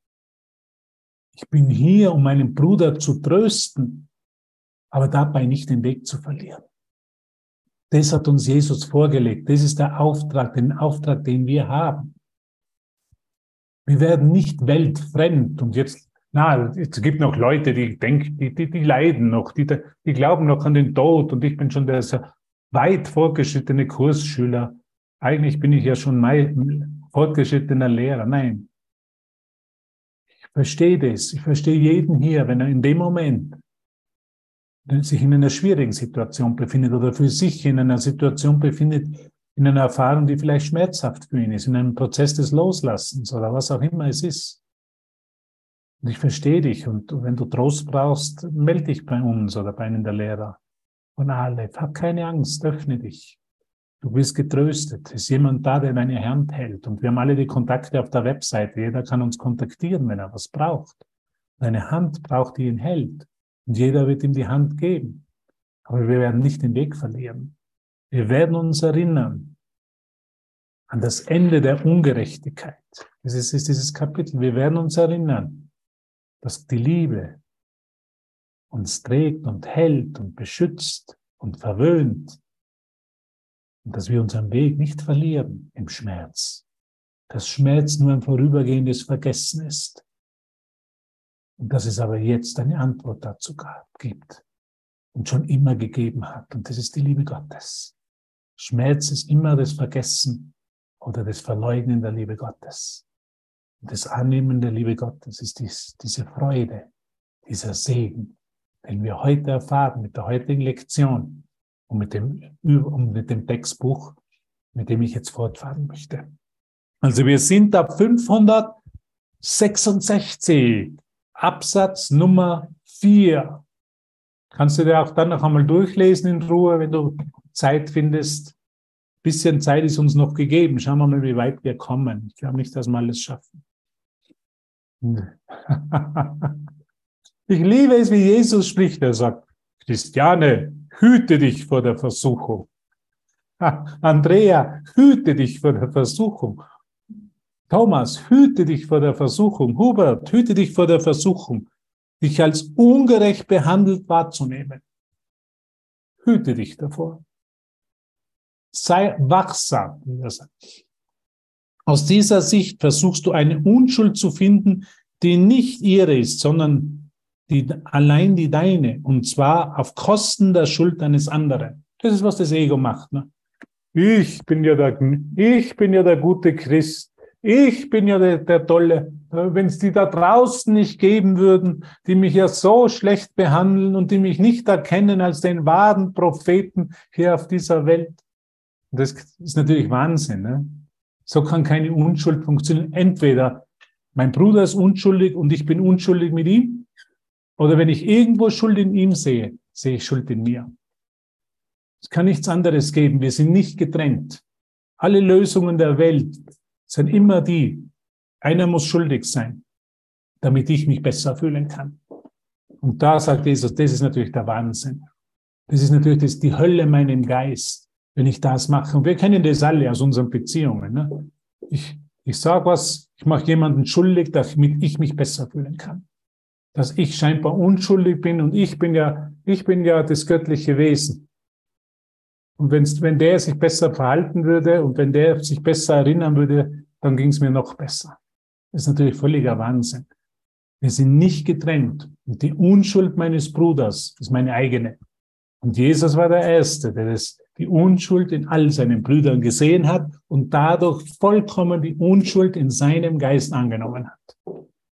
[SPEAKER 1] Ich bin hier, um meinen Bruder zu trösten, aber dabei nicht den Weg zu verlieren. Das hat uns Jesus vorgelegt. Das ist der Auftrag, den Auftrag, den wir haben. Wir werden nicht weltfremd und jetzt na, es gibt noch Leute, die denken, die, die, die leiden noch, die, die glauben noch an den Tod und ich bin schon der weit fortgeschrittene Kursschüler. Eigentlich bin ich ja schon mein fortgeschrittener Lehrer. Nein. Ich verstehe das. Ich verstehe jeden hier, wenn er in dem Moment sich in einer schwierigen Situation befindet oder für sich in einer Situation befindet, in einer Erfahrung, die vielleicht schmerzhaft für ihn ist, in einem Prozess des Loslassens oder was auch immer es ist. Und ich verstehe dich und wenn du Trost brauchst, melde dich bei uns oder bei einem der Lehrer von Aleph. Hab keine Angst, öffne dich. Du bist getröstet. Es ist jemand da, der deine Hand hält. Und wir haben alle die Kontakte auf der Webseite. Jeder kann uns kontaktieren, wenn er was braucht. Deine Hand braucht, die ihn hält. Und jeder wird ihm die Hand geben. Aber wir werden nicht den Weg verlieren. Wir werden uns erinnern an das Ende der Ungerechtigkeit. Das ist, ist dieses Kapitel. Wir werden uns erinnern dass die Liebe uns trägt und hält und beschützt und verwöhnt und dass wir unseren Weg nicht verlieren im Schmerz. Dass Schmerz nur ein vorübergehendes Vergessen ist. Und dass es aber jetzt eine Antwort dazu gibt und schon immer gegeben hat. Und das ist die Liebe Gottes. Schmerz ist immer das Vergessen oder das Verleugnen der Liebe Gottes das Annehmen der Liebe Gottes ist dies, diese Freude, dieser Segen, den wir heute erfahren mit der heutigen Lektion und mit dem, und mit dem Textbuch, mit dem ich jetzt fortfahren möchte. Also wir sind ab 566, Absatz Nummer 4. Kannst du dir auch dann noch einmal durchlesen in Ruhe, wenn du Zeit findest. Ein bisschen Zeit ist uns noch gegeben. Schauen wir mal, wie weit wir kommen. Ich glaube nicht, dass wir alles schaffen. Ich liebe es, wie Jesus spricht. Er sagt, Christiane, hüte dich vor der Versuchung. Andrea, hüte dich vor der Versuchung. Thomas, hüte dich vor der Versuchung. Hubert, hüte dich vor der Versuchung, dich als ungerecht behandelt wahrzunehmen. Hüte dich davor. Sei wachsam, wie er sagt. Aus dieser Sicht versuchst du eine Unschuld zu finden, die nicht ihre ist, sondern die, allein die deine, und zwar auf Kosten der Schuld eines anderen. Das ist, was das Ego macht. Ne? Ich bin ja der, ich bin ja der gute Christ. Ich bin ja der, der Tolle. Wenn es die da draußen nicht geben würden, die mich ja so schlecht behandeln und die mich nicht erkennen als den wahren Propheten hier auf dieser Welt. Das ist natürlich Wahnsinn. Ne? So kann keine Unschuld funktionieren. Entweder mein Bruder ist unschuldig und ich bin unschuldig mit ihm. Oder wenn ich irgendwo Schuld in ihm sehe, sehe ich Schuld in mir. Es kann nichts anderes geben. Wir sind nicht getrennt. Alle Lösungen der Welt sind immer die, einer muss schuldig sein, damit ich mich besser fühlen kann. Und da sagt Jesus, das ist natürlich der Wahnsinn. Das ist natürlich das, die Hölle meinem Geist, wenn ich das mache. Und wir kennen das alle aus unseren Beziehungen. Ne? Ich, ich sage was, ich mache jemanden schuldig, damit ich mich besser fühlen kann. Dass ich scheinbar unschuldig bin und ich bin ja, ich bin ja das göttliche Wesen. Und wenn's, wenn der sich besser verhalten würde und wenn der sich besser erinnern würde, dann ging es mir noch besser. Das ist natürlich völliger Wahnsinn. Wir sind nicht getrennt. Und die Unschuld meines Bruders ist meine eigene. Und Jesus war der Erste, der das, die Unschuld in all seinen Brüdern gesehen hat und dadurch vollkommen die Unschuld in seinem Geist angenommen hat.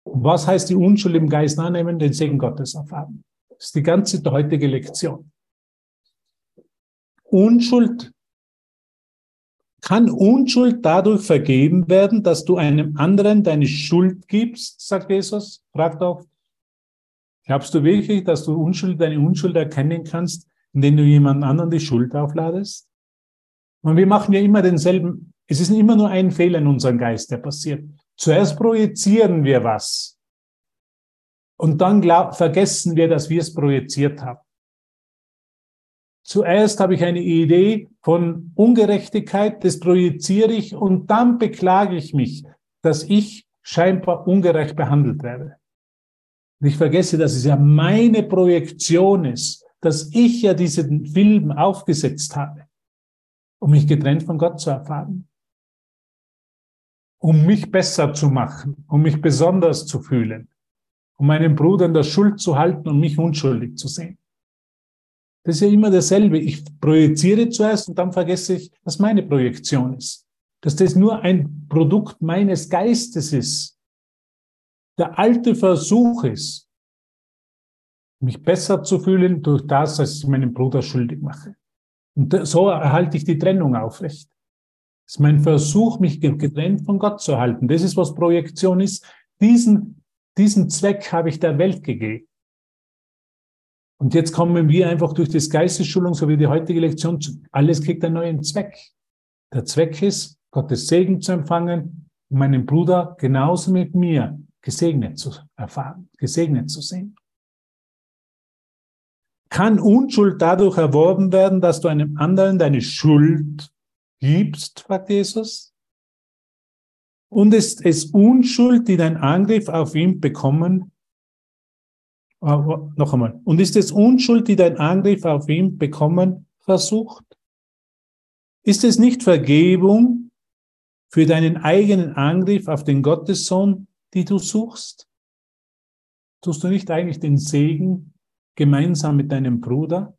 [SPEAKER 1] Und was heißt die Unschuld im Geist annehmen? Den Segen Gottes erfahren. Das ist die ganze heutige Lektion. Unschuld kann Unschuld dadurch vergeben werden, dass du einem anderen deine Schuld gibst, sagt Jesus, fragt oft. Glaubst du wirklich, dass du Unschuld, deine Unschuld erkennen kannst, indem du jemand anderen die Schuld aufladest? Und wir machen ja immer denselben, es ist immer nur ein Fehler in unserem Geist, der passiert. Zuerst projizieren wir was. Und dann glaub, vergessen wir, dass wir es projiziert haben. Zuerst habe ich eine Idee von Ungerechtigkeit, das projiziere ich und dann beklage ich mich, dass ich scheinbar ungerecht behandelt werde. Und ich vergesse, dass es ja meine Projektion ist, dass ich ja diesen Film aufgesetzt habe, um mich getrennt von Gott zu erfahren, um mich besser zu machen, um mich besonders zu fühlen, um meinen Bruder in der Schuld zu halten und mich unschuldig zu sehen. Das ist ja immer dasselbe. Ich projiziere zuerst und dann vergesse ich, was meine Projektion ist. Dass das nur ein Produkt meines Geistes ist. Der alte Versuch ist, mich besser zu fühlen durch das, was ich meinem Bruder schuldig mache. Und so erhalte ich die Trennung aufrecht. Das ist mein Versuch, mich getrennt von Gott zu halten. Das ist, was Projektion ist. Diesen, diesen Zweck habe ich der Welt gegeben. Und jetzt kommen wir einfach durch das Geistesschulung, so wie die heutige Lektion, alles kriegt einen neuen Zweck. Der Zweck ist, Gottes Segen zu empfangen und meinen Bruder genauso mit mir gesegnet zu erfahren, gesegnet zu sehen. Kann Unschuld dadurch erworben werden, dass du einem anderen deine Schuld gibst, fragt Jesus? Und ist es Unschuld, die dein Angriff auf ihn bekommen aber noch einmal. Und ist es Unschuld, die dein Angriff auf ihn bekommen versucht? Ist es nicht Vergebung für deinen eigenen Angriff auf den Gottessohn, die du suchst? Tust du nicht eigentlich den Segen gemeinsam mit deinem Bruder?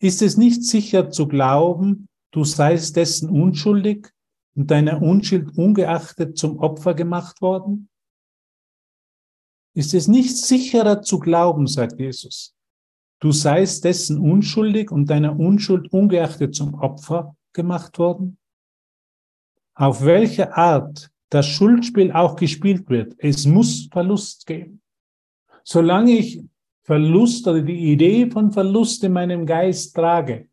[SPEAKER 1] Ist es nicht sicher zu glauben, du seist dessen unschuldig und deiner Unschuld ungeachtet zum Opfer gemacht worden? ist es nicht sicherer zu glauben, sagt Jesus. Du seist dessen unschuldig und deiner Unschuld ungeachtet zum Opfer gemacht worden? Auf welche Art das Schuldspiel auch gespielt wird, es muss Verlust geben. Solange ich Verlust oder die Idee von Verlust in meinem Geist trage,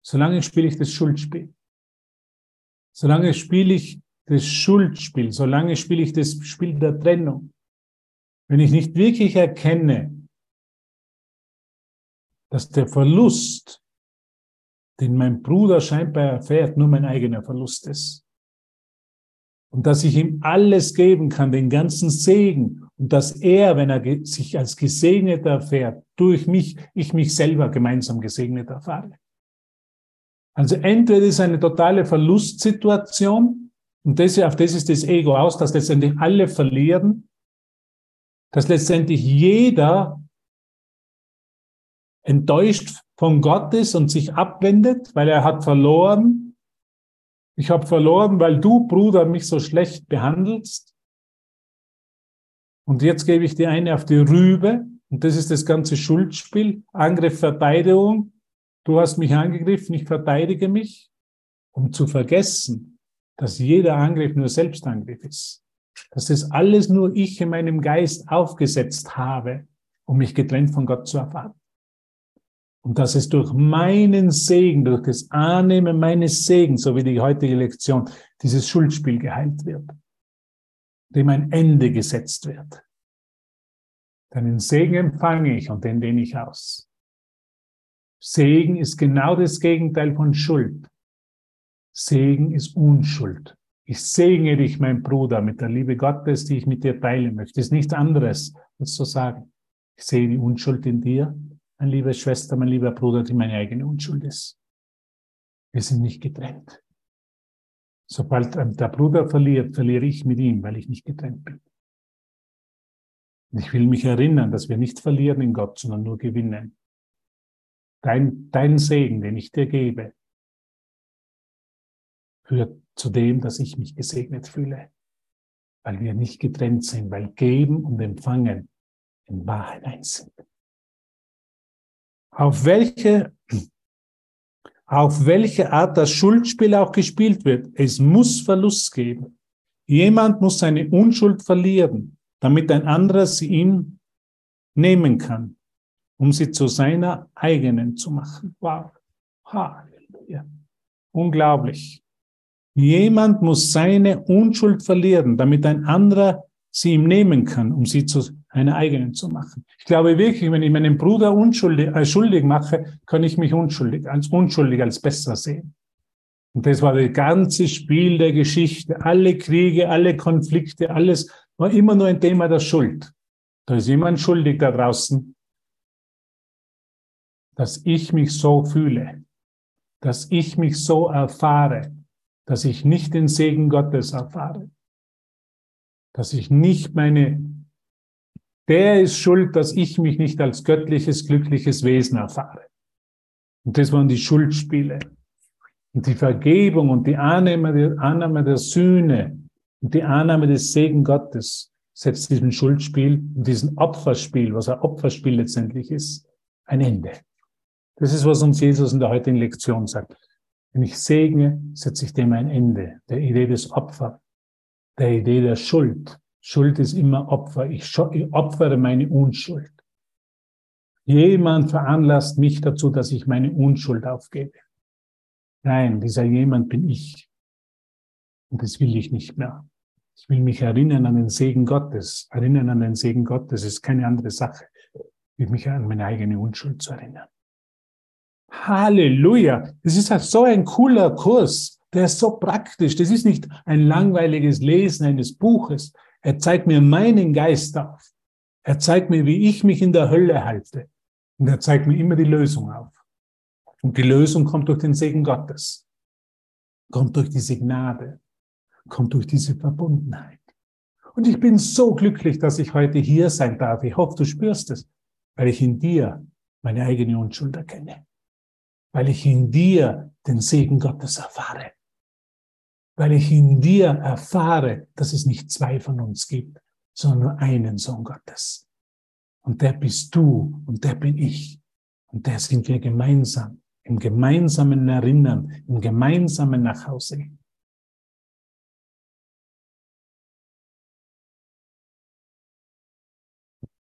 [SPEAKER 1] solange spiele ich das Schuldspiel. Solange spiele ich das Schuldspiel, solange spiele ich das Spiel der Trennung. Wenn ich nicht wirklich erkenne, dass der Verlust, den mein Bruder scheinbar erfährt, nur mein eigener Verlust ist. Und dass ich ihm alles geben kann, den ganzen Segen. Und dass er, wenn er sich als gesegnet erfährt, durch mich, ich mich selber gemeinsam gesegnet erfahre. Also entweder ist eine totale Verlustsituation, und das, auf das ist das Ego aus, dass letztendlich alle verlieren, dass letztendlich jeder enttäuscht von Gott ist und sich abwendet, weil er hat verloren. Ich habe verloren, weil du, Bruder, mich so schlecht behandelst. Und jetzt gebe ich dir eine auf die Rübe. Und das ist das ganze Schuldspiel. Angriff, Verteidigung. Du hast mich angegriffen, ich verteidige mich, um zu vergessen, dass jeder Angriff nur Selbstangriff ist. dass das alles nur ich in meinem Geist aufgesetzt habe, um mich getrennt von Gott zu erfahren. Und dass es durch meinen Segen, durch das Annehmen meines Segens, so wie die heutige Lektion, dieses Schuldspiel geheilt wird, dem ein Ende gesetzt wird. Deinen Segen empfange ich und den dehne ich aus. Segen ist genau das Gegenteil von Schuld. Segen ist Unschuld. Ich segne dich, mein Bruder, mit der Liebe Gottes, die ich mit dir teilen möchte. Das ist nichts anderes, als zu sagen. Ich sehe die Unschuld in dir, meine liebe Schwester, mein lieber Bruder, die meine eigene Unschuld ist. Wir sind nicht getrennt. Sobald der Bruder verliert, verliere ich mit ihm, weil ich nicht getrennt bin. Ich will mich erinnern, dass wir nicht verlieren in Gott, sondern nur gewinnen. Dein, dein Segen, den ich dir gebe, führt zu dem, dass ich mich gesegnet fühle, weil wir nicht getrennt sind, weil Geben und Empfangen in Wahrheit eins sind. Auf welche, auf welche Art das Schuldspiel auch gespielt wird, es muss Verlust geben. Jemand muss seine Unschuld verlieren, damit ein anderer sie ihm nehmen kann um sie zu seiner eigenen zu machen. Wow. Halleluja. Unglaublich. Jemand muss seine Unschuld verlieren, damit ein anderer sie ihm nehmen kann, um sie zu einer eigenen zu machen. Ich glaube wirklich, wenn ich meinen Bruder unschuldig, äh, schuldig mache, kann ich mich unschuldig, als unschuldig, als besser sehen. Und das war das ganze Spiel der Geschichte. Alle Kriege, alle Konflikte, alles war immer nur ein Thema der Schuld. Da ist jemand schuldig da draußen dass ich mich so fühle, dass ich mich so erfahre, dass ich nicht den Segen Gottes erfahre, dass ich nicht meine, der ist schuld, dass ich mich nicht als göttliches, glückliches Wesen erfahre. Und das waren die Schuldspiele. Und die Vergebung und die Annahme der, Annahme der Sühne und die Annahme des Segen Gottes setzt diesem Schuldspiel, diesem Opferspiel, was ein Opferspiel letztendlich ist, ein Ende. Das ist, was uns Jesus in der heutigen Lektion sagt. Wenn ich segne, setze ich dem ein Ende. Der Idee des Opfer, der Idee der Schuld. Schuld ist immer Opfer. Ich, opfere meine Unschuld. Jemand veranlasst mich dazu, dass ich meine Unschuld aufgebe. Nein, dieser jemand bin ich. Und das will ich nicht mehr. Ich will mich erinnern an den Segen Gottes. Erinnern an den Segen Gottes ist keine andere Sache, wie mich an meine eigene Unschuld zu erinnern. Halleluja. Das ist so ein cooler Kurs. Der ist so praktisch. Das ist nicht ein langweiliges Lesen eines Buches. Er zeigt mir meinen Geist auf. Er zeigt mir, wie ich mich in der Hölle halte. Und er zeigt mir immer die Lösung auf. Und die Lösung kommt durch den Segen Gottes. Kommt durch diese Gnade. Kommt durch diese Verbundenheit. Und ich bin so glücklich, dass ich heute hier sein darf. Ich hoffe, du spürst es, weil ich in dir meine eigene Unschuld erkenne weil ich in dir den Segen Gottes erfahre. Weil ich in dir erfahre, dass es nicht zwei von uns gibt, sondern nur einen Sohn Gottes. Und der bist du und der bin ich. Und der sind wir gemeinsam, im gemeinsamen Erinnern, im gemeinsamen Nachhause.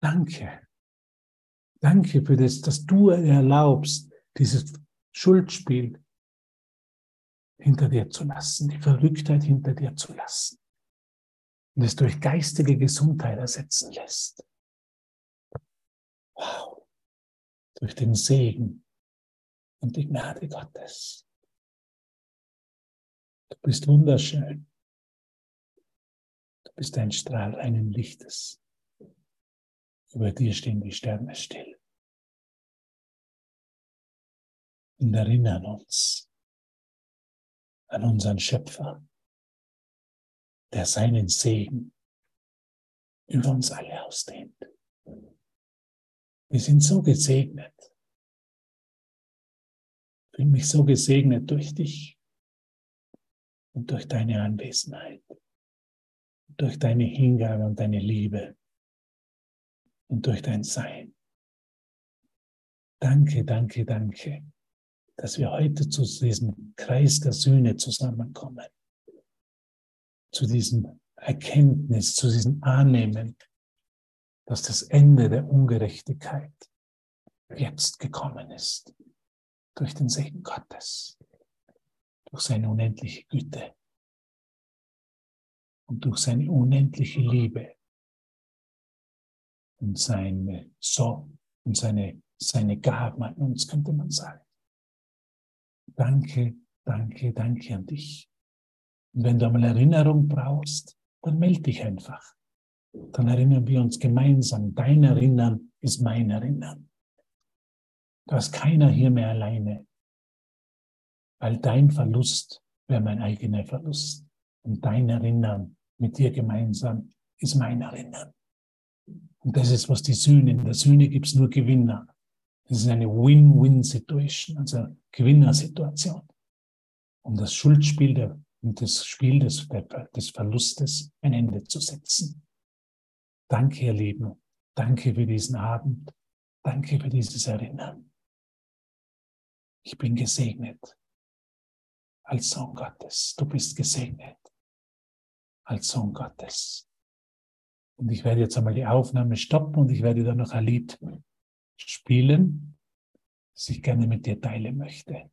[SPEAKER 1] Danke. Danke für das, dass du erlaubst, dieses Schuldspiel hinter dir zu lassen, die Verrücktheit hinter dir zu lassen und es durch geistige Gesundheit ersetzen lässt. Wow. Durch den Segen und die Gnade Gottes. Du bist wunderschön. Du bist ein Strahl reinen Lichtes. Über dir stehen die Sterne still. und erinnern uns an unseren Schöpfer, der seinen Segen über uns alle ausdehnt. Wir sind so gesegnet. Ich bin mich so gesegnet durch dich und durch deine Anwesenheit, durch deine Hingabe und deine Liebe und durch dein Sein. Danke, danke, danke dass wir heute zu diesem Kreis der Sühne zusammenkommen. Zu diesem Erkenntnis, zu diesem Annehmen, dass das Ende der Ungerechtigkeit jetzt gekommen ist. Durch den Segen Gottes, durch seine unendliche Güte und durch seine unendliche Liebe und seine so und seine, seine Gaben an uns, könnte man sagen. Danke, danke, danke an dich. Und wenn du einmal Erinnerung brauchst, dann melde dich einfach. Dann erinnern wir uns gemeinsam. Dein Erinnern ist mein Erinnern. Da ist keiner hier mehr alleine, weil dein Verlust wäre mein eigener Verlust. Und dein Erinnern mit dir gemeinsam ist mein Erinnern. Und das ist, was die Sühne, in der Sühne gibt es nur Gewinner. Das ist eine Win-Win-Situation, also Gewinnersituation. Um das Schuldspiel der, und das Spiel des, des Verlustes ein Ende zu setzen. Danke, ihr Lieben. Danke für diesen Abend. Danke für dieses Erinnern. Ich bin gesegnet als Sohn Gottes. Du bist gesegnet als Sohn Gottes. Und ich werde jetzt einmal die Aufnahme stoppen und ich werde dann noch ein Lied spielen, das ich gerne mit dir teilen möchte.